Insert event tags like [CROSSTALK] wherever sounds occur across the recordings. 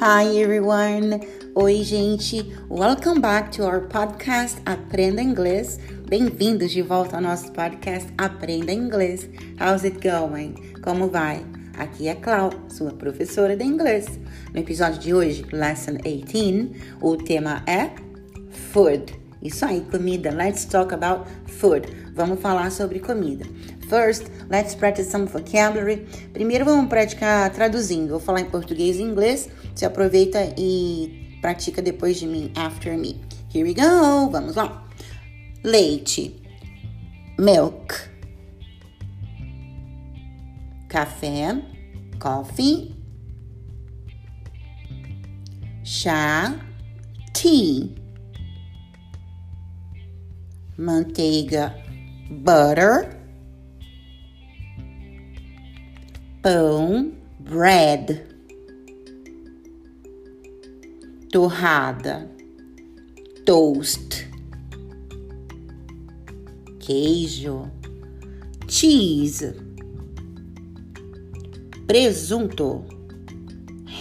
Hi everyone! Oi, gente! Welcome back to our podcast Aprenda Inglês. Bem-vindos de volta ao nosso podcast Aprenda Inglês. How's it going? Como vai? Aqui é Clau, sua professora de inglês. No episódio de hoje, Lesson 18, o tema é Food. Isso aí, comida. Let's talk about food. Vamos falar sobre comida. First, let's practice some vocabulary. Primeiro vamos praticar traduzindo. Vou falar em português e inglês. Você aproveita e pratica depois de mim, after me. Here we go. Vamos lá. Leite. Milk. Café. Coffee. Chá. Tea manteiga, butter, pão, bread, torrada, toast, queijo, cheese, presunto,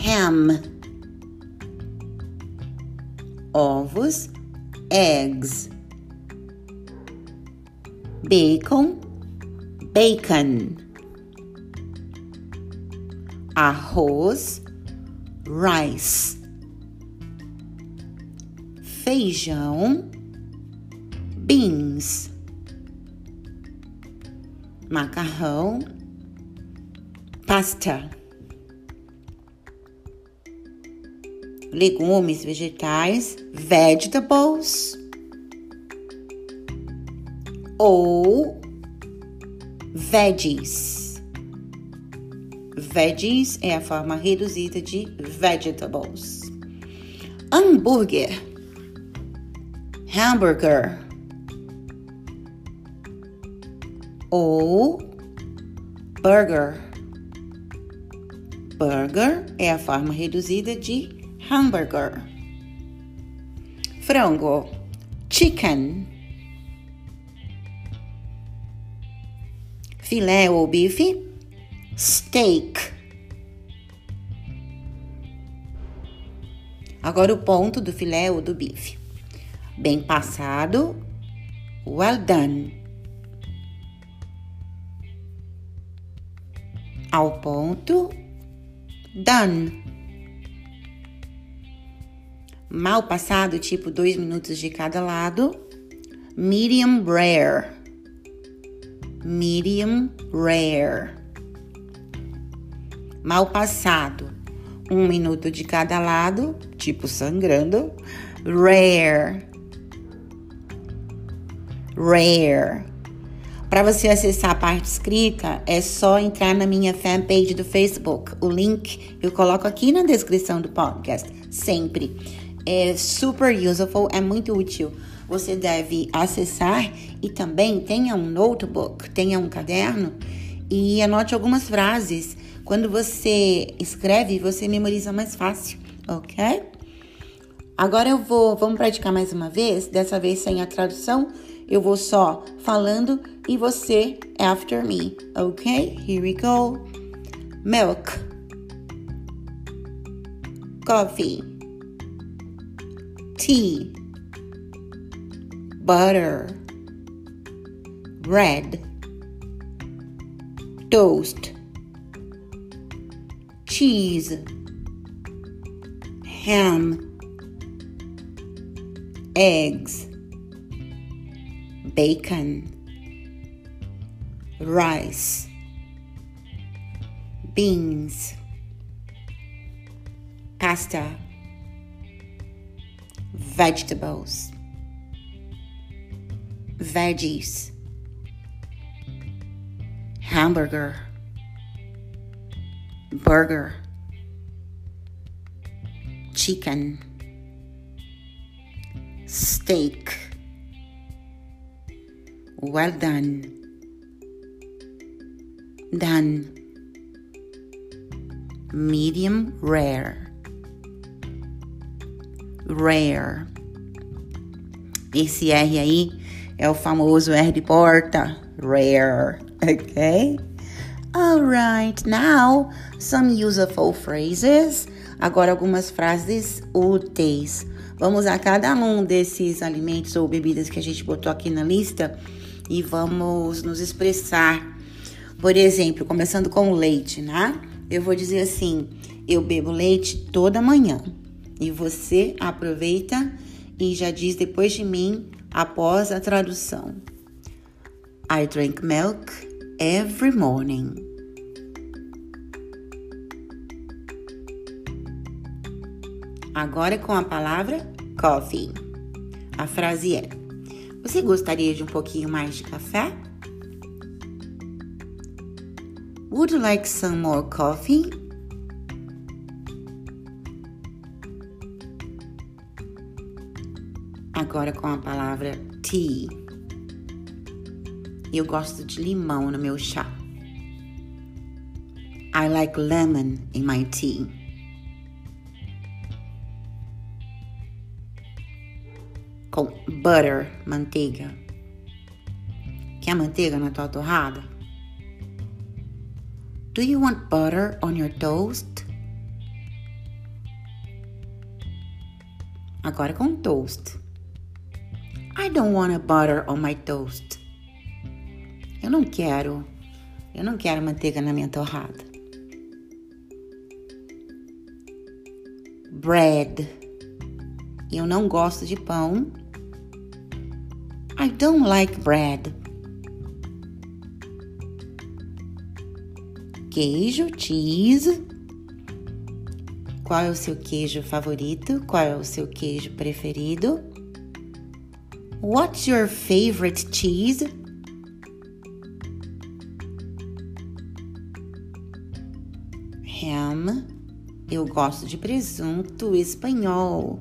ham, ovos, eggs bacon, bacon, arroz, rice, feijão, beans, macarrão, pasta. Legumes, vegetais, vegetables ou veggies. Veggies é a forma reduzida de vegetables. Hambúrguer, hamburger ou burger. Burger é a forma reduzida de hamburger. Frango, chicken. filé ou bife, steak. Agora o ponto do filé ou do bife. Bem passado, well done. Ao ponto, done. Mal passado, tipo dois minutos de cada lado, medium rare medium rare. Mal passado, um minuto de cada lado, tipo sangrando. Rare. Rare. Para você acessar a parte escrita, é só entrar na minha fanpage do Facebook. O link eu coloco aqui na descrição do podcast, sempre. É super useful, é muito útil você deve acessar e também tenha um notebook, tenha um caderno e anote algumas frases. Quando você escreve, você memoriza mais fácil, ok? Agora eu vou, vamos praticar mais uma vez, dessa vez sem a tradução. Eu vou só falando e você after me, ok? Here we go. Milk. Coffee. Tea butter, bread, toast, cheese, ham, eggs, bacon, rice, beans, pasta, vegetables veggies, hamburger, burger, chicken, steak. Well done. Done. Medium rare. Rare. Esse R aí É o famoso R de porta. Rare. [LAUGHS] Okay? Alright, now some useful phrases. Agora, algumas frases úteis. Vamos usar cada um desses alimentos ou bebidas que a gente botou aqui na lista e vamos nos expressar. Por exemplo, começando com o leite, né? Eu vou dizer assim: eu bebo leite toda manhã. E você aproveita e já diz depois de mim, após a tradução. I drink milk every morning. Agora com a palavra coffee. A frase é: Você gostaria de um pouquinho mais de café? Would you like some more coffee? Agora com a palavra tea. Eu gosto de limão no meu chá. I like lemon in my tea. Com butter, manteiga. Quer manteiga na tua torrada? Do you want butter on your toast? Agora com toast. I don't want a butter on my toast. Eu não quero. Eu não quero manteiga na minha torrada. Bread. Eu não gosto de pão. I don't like bread. Queijo, cheese. Qual é o seu queijo favorito? Qual é o seu queijo preferido? What's your favorite cheese? Eu gosto de presunto espanhol.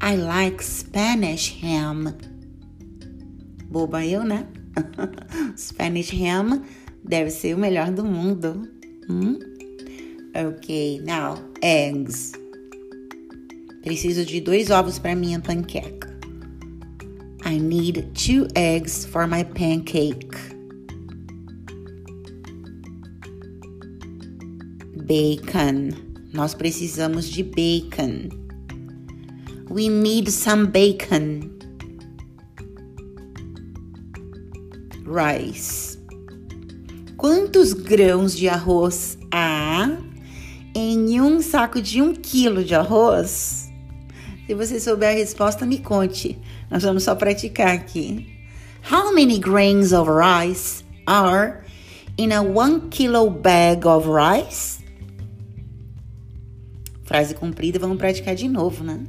I like Spanish ham. Boba eu, né? [LAUGHS] Spanish ham deve ser o melhor do mundo. Hum? Ok, now eggs. Preciso de dois ovos para minha panqueca. I need two eggs for my pancake. Bacon. Nós precisamos de bacon. We need some bacon. Rice. Quantos grãos de arroz há em um saco de um quilo de arroz? Se você souber a resposta, me conte. Nós vamos só praticar aqui. How many grains of rice are in a one kilo bag of rice? Frase comprida, vamos praticar de novo, né?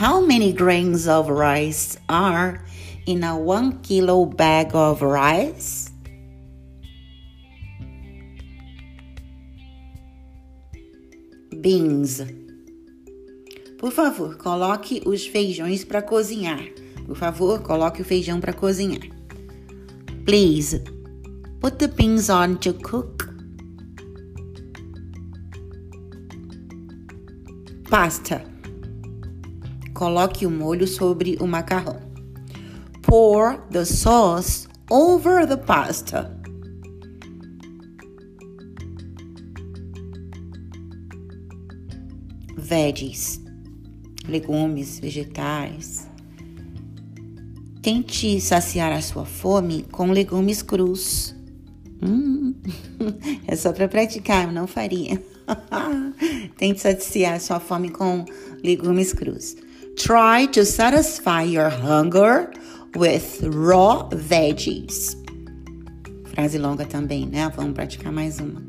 How many grains of rice are in a one kilo bag of rice? Beans. Por favor, coloque os feijões para cozinhar. Por favor, coloque o feijão para cozinhar. Please, put the beans on to cook. Pasta. Coloque o molho sobre o macarrão. Pour the sauce over the pasta. Veggies legumes, vegetais. Tente saciar a sua fome com legumes crus. Hum, [LAUGHS] é só para praticar, eu não faria. [LAUGHS] Tente saciar sua fome com legumes crus. Try to satisfy your hunger with raw veggies. Frase longa também, né? Vamos praticar mais uma.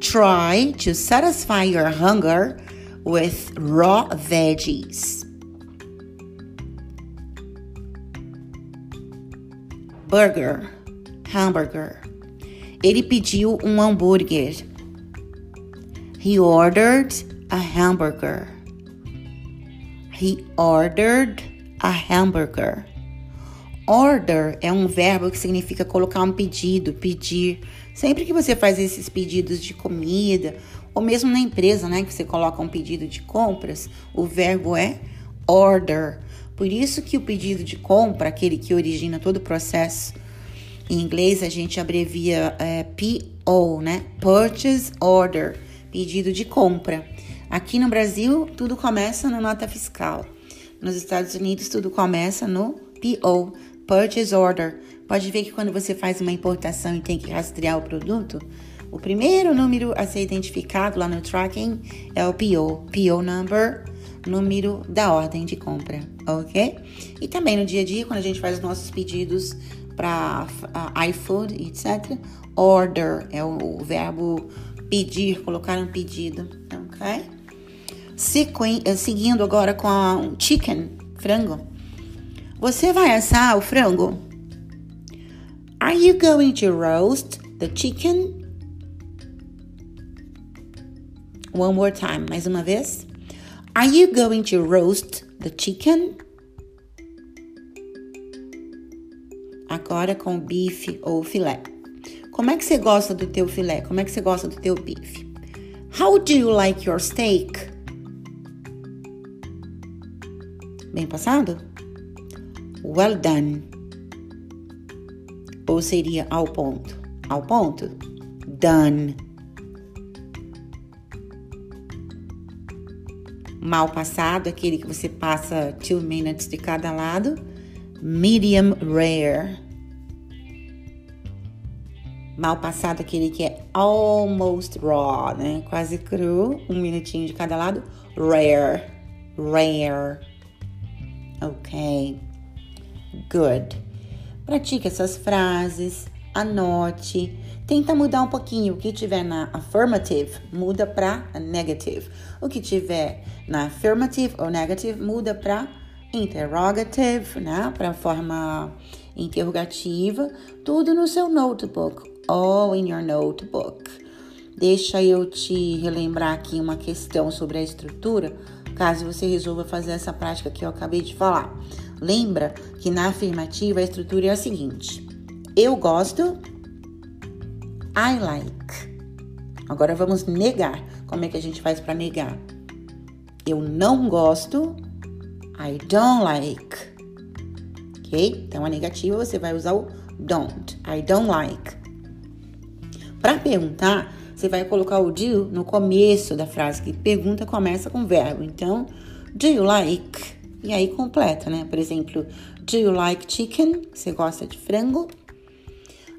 Try to satisfy your hunger with raw veggies. Burger, hamburger. Ele pediu um hambúrguer. He ordered a hamburger. He ordered a hamburger. Order é um verbo que significa colocar um pedido, pedir. Sempre que você faz esses pedidos de comida ou mesmo na empresa, né, que você coloca um pedido de compras, o verbo é order. Por isso que o pedido de compra, aquele que origina todo o processo, em inglês a gente abrevia é, PO, né? Purchase Order. Pedido de compra. Aqui no Brasil, tudo começa na nota fiscal. Nos Estados Unidos, tudo começa no PO, Purchase Order. Pode ver que quando você faz uma importação e tem que rastrear o produto, o primeiro número a ser identificado lá no tracking é o PO, PO number, número da ordem de compra, ok? E também no dia a dia, quando a gente faz os nossos pedidos para uh, iFood, etc., order é o verbo pedir, colocar um pedido, ok? Eh, seguindo agora com a chicken, frango. Você vai assar o frango? Are you going to roast the chicken? One more time, mais uma vez. Are you going to roast the chicken? Agora com bife ou filé. Como é que você gosta do teu filé? Como é que você gosta do teu bife? How do you like your steak? Bem passado? Well done. Ou seria ao ponto? Ao ponto? Done. Mal passado, aquele que você passa two minutes de cada lado. Medium rare. Mal passado, aquele que é almost raw, né? Quase cru, um minutinho de cada lado. Rare. Rare. Ok. Good. Pratique essas frases, anote. Tenta mudar um pouquinho. O que tiver na affirmative, muda para negative. O que tiver na affirmative ou negative, muda para interrogative, né? Para forma interrogativa. Tudo no seu notebook all in your notebook. Deixa eu te relembrar aqui uma questão sobre a estrutura, caso você resolva fazer essa prática que eu acabei de falar. Lembra que na afirmativa a estrutura é a seguinte: eu gosto, I like. Agora vamos negar. Como é que a gente faz para negar? Eu não gosto, I don't like. Ok? Então a negativa você vai usar o don't. I don't like. Para perguntar, você vai colocar o do no começo da frase, que pergunta começa com verbo. Então, do you like? E aí completa, né? Por exemplo, do you like chicken? Você gosta de frango?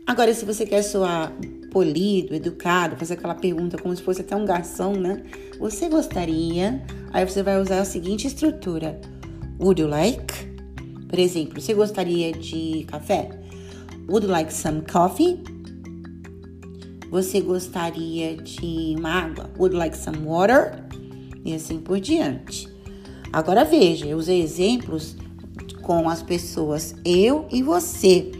Agora, se você quer soar polido, educado, fazer aquela pergunta como se fosse até um garçom, né? Você gostaria? Aí você vai usar a seguinte estrutura: Would you like? Por exemplo, você gostaria de café? Would you like some coffee? Você gostaria de uma água? Would like some water? E assim por diante. Agora veja, eu usei exemplos com as pessoas eu e você.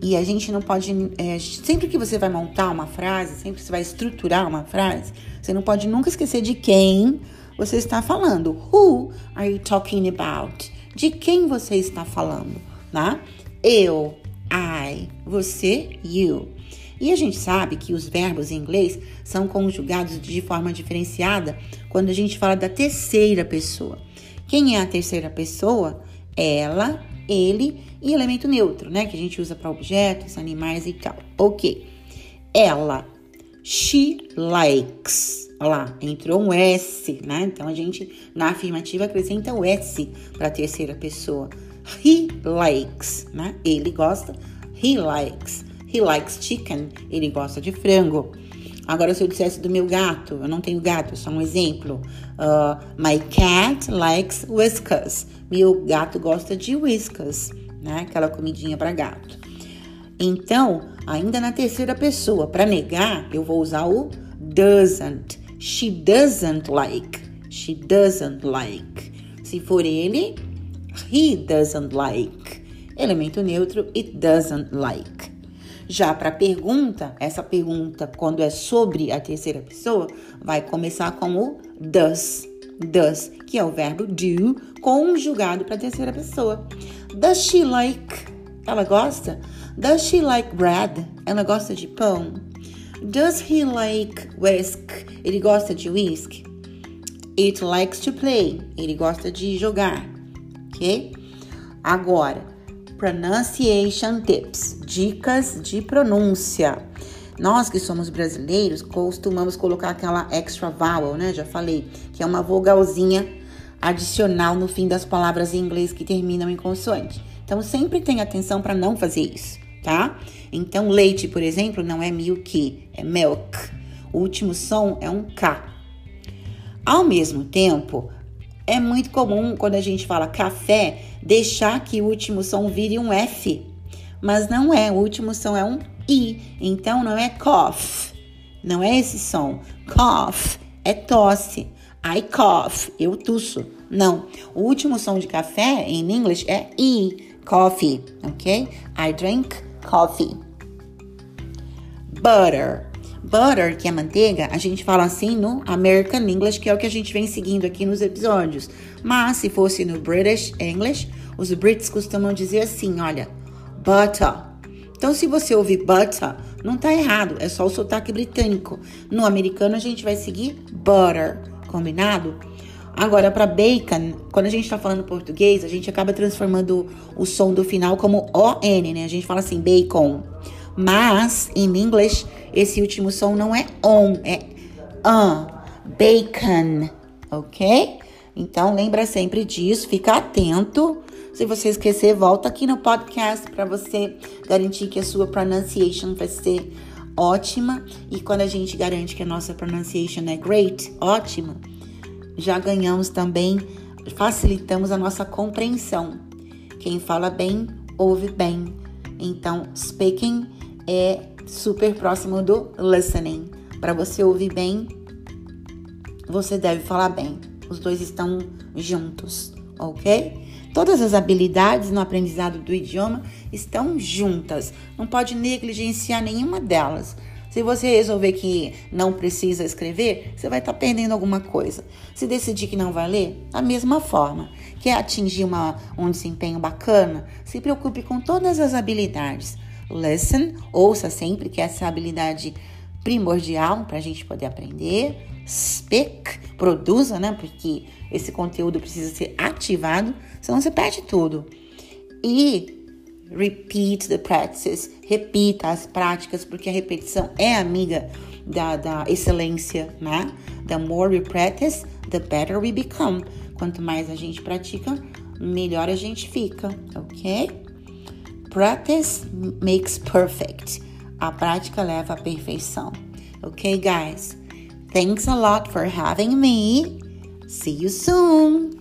E a gente não pode. É, sempre que você vai montar uma frase, sempre que você vai estruturar uma frase, você não pode nunca esquecer de quem você está falando. Who are you talking about? De quem você está falando, tá? Eu, I, você, you. E a gente sabe que os verbos em inglês são conjugados de forma diferenciada quando a gente fala da terceira pessoa. Quem é a terceira pessoa? Ela, ele e elemento neutro, né? Que a gente usa para objetos, animais e tal. Ok. Ela. She likes. Olha lá, entrou um S, né? Então a gente, na afirmativa, acrescenta o S para a terceira pessoa. He likes, né? Ele gosta. He likes. He likes chicken. Ele gosta de frango. Agora, se eu dissesse do meu gato, eu não tenho gato, só um exemplo. Uh, my cat likes whiskas. Meu gato gosta de whiskas, né? Aquela comidinha para gato. Então, ainda na terceira pessoa, para negar, eu vou usar o doesn't. She doesn't like. She doesn't like. Se for ele, he doesn't like. Elemento neutro, it doesn't like. Já para pergunta, essa pergunta, quando é sobre a terceira pessoa, vai começar com o does. Does, que é o verbo do, conjugado para a terceira pessoa. Does she like? Ela gosta? Does she like bread? Ela gosta de pão. Does he like whisk? Ele gosta de whisky. It likes to play. Ele gosta de jogar. Ok? Agora, Pronunciation Tips Dicas de pronúncia. Nós que somos brasileiros costumamos colocar aquela extra vowel, né? Já falei, que é uma vogalzinha adicional no fim das palavras em inglês que terminam em consoante. Então sempre tenha atenção para não fazer isso, tá? Então leite, por exemplo, não é milk, é milk. O último som é um K. Ao mesmo tempo, é muito comum quando a gente fala café deixar que o último som vire um F, mas não é, o último som é um I, então não é cough, não é esse som. Cough é tosse. I cough, eu tuço. Não, o último som de café em inglês é I, coffee, ok? I drink coffee. Butter. Butter, que é manteiga, a gente fala assim no American English, que é o que a gente vem seguindo aqui nos episódios. Mas se fosse no British English, os Brits costumam dizer assim, olha, butter. Então, se você ouvir butter, não tá errado, é só o sotaque britânico. No americano, a gente vai seguir butter, combinado? Agora, para bacon, quando a gente está falando português, a gente acaba transformando o som do final como ON, né? A gente fala assim, bacon. Mas, em inglês, esse último som não é on, é an, bacon, ok? Então, lembra sempre disso, fica atento. Se você esquecer, volta aqui no podcast para você garantir que a sua pronunciation vai ser ótima. E quando a gente garante que a nossa pronunciation é great, ótima, já ganhamos também, facilitamos a nossa compreensão. Quem fala bem, ouve bem. Então, speaking é super próximo do listening. Para você ouvir bem, você deve falar bem. Os dois estão juntos, ok? Todas as habilidades no aprendizado do idioma estão juntas. Não pode negligenciar nenhuma delas. Se você resolver que não precisa escrever, você vai estar tá perdendo alguma coisa. Se decidir que não vai ler, da mesma forma. Quer atingir uma, um desempenho bacana? Se preocupe com todas as habilidades. Listen, ouça sempre que essa é a habilidade primordial para a gente poder aprender. Speak, produza, né? Porque esse conteúdo precisa ser ativado, senão você perde tudo. E repeat the practices, repita as práticas, porque a repetição é amiga da, da excelência, né? The more we practice, the better we become. Quanto mais a gente pratica, melhor a gente fica, ok? Practice makes perfect. A prática leva à perfeição. Okay, guys? Thanks a lot for having me. See you soon.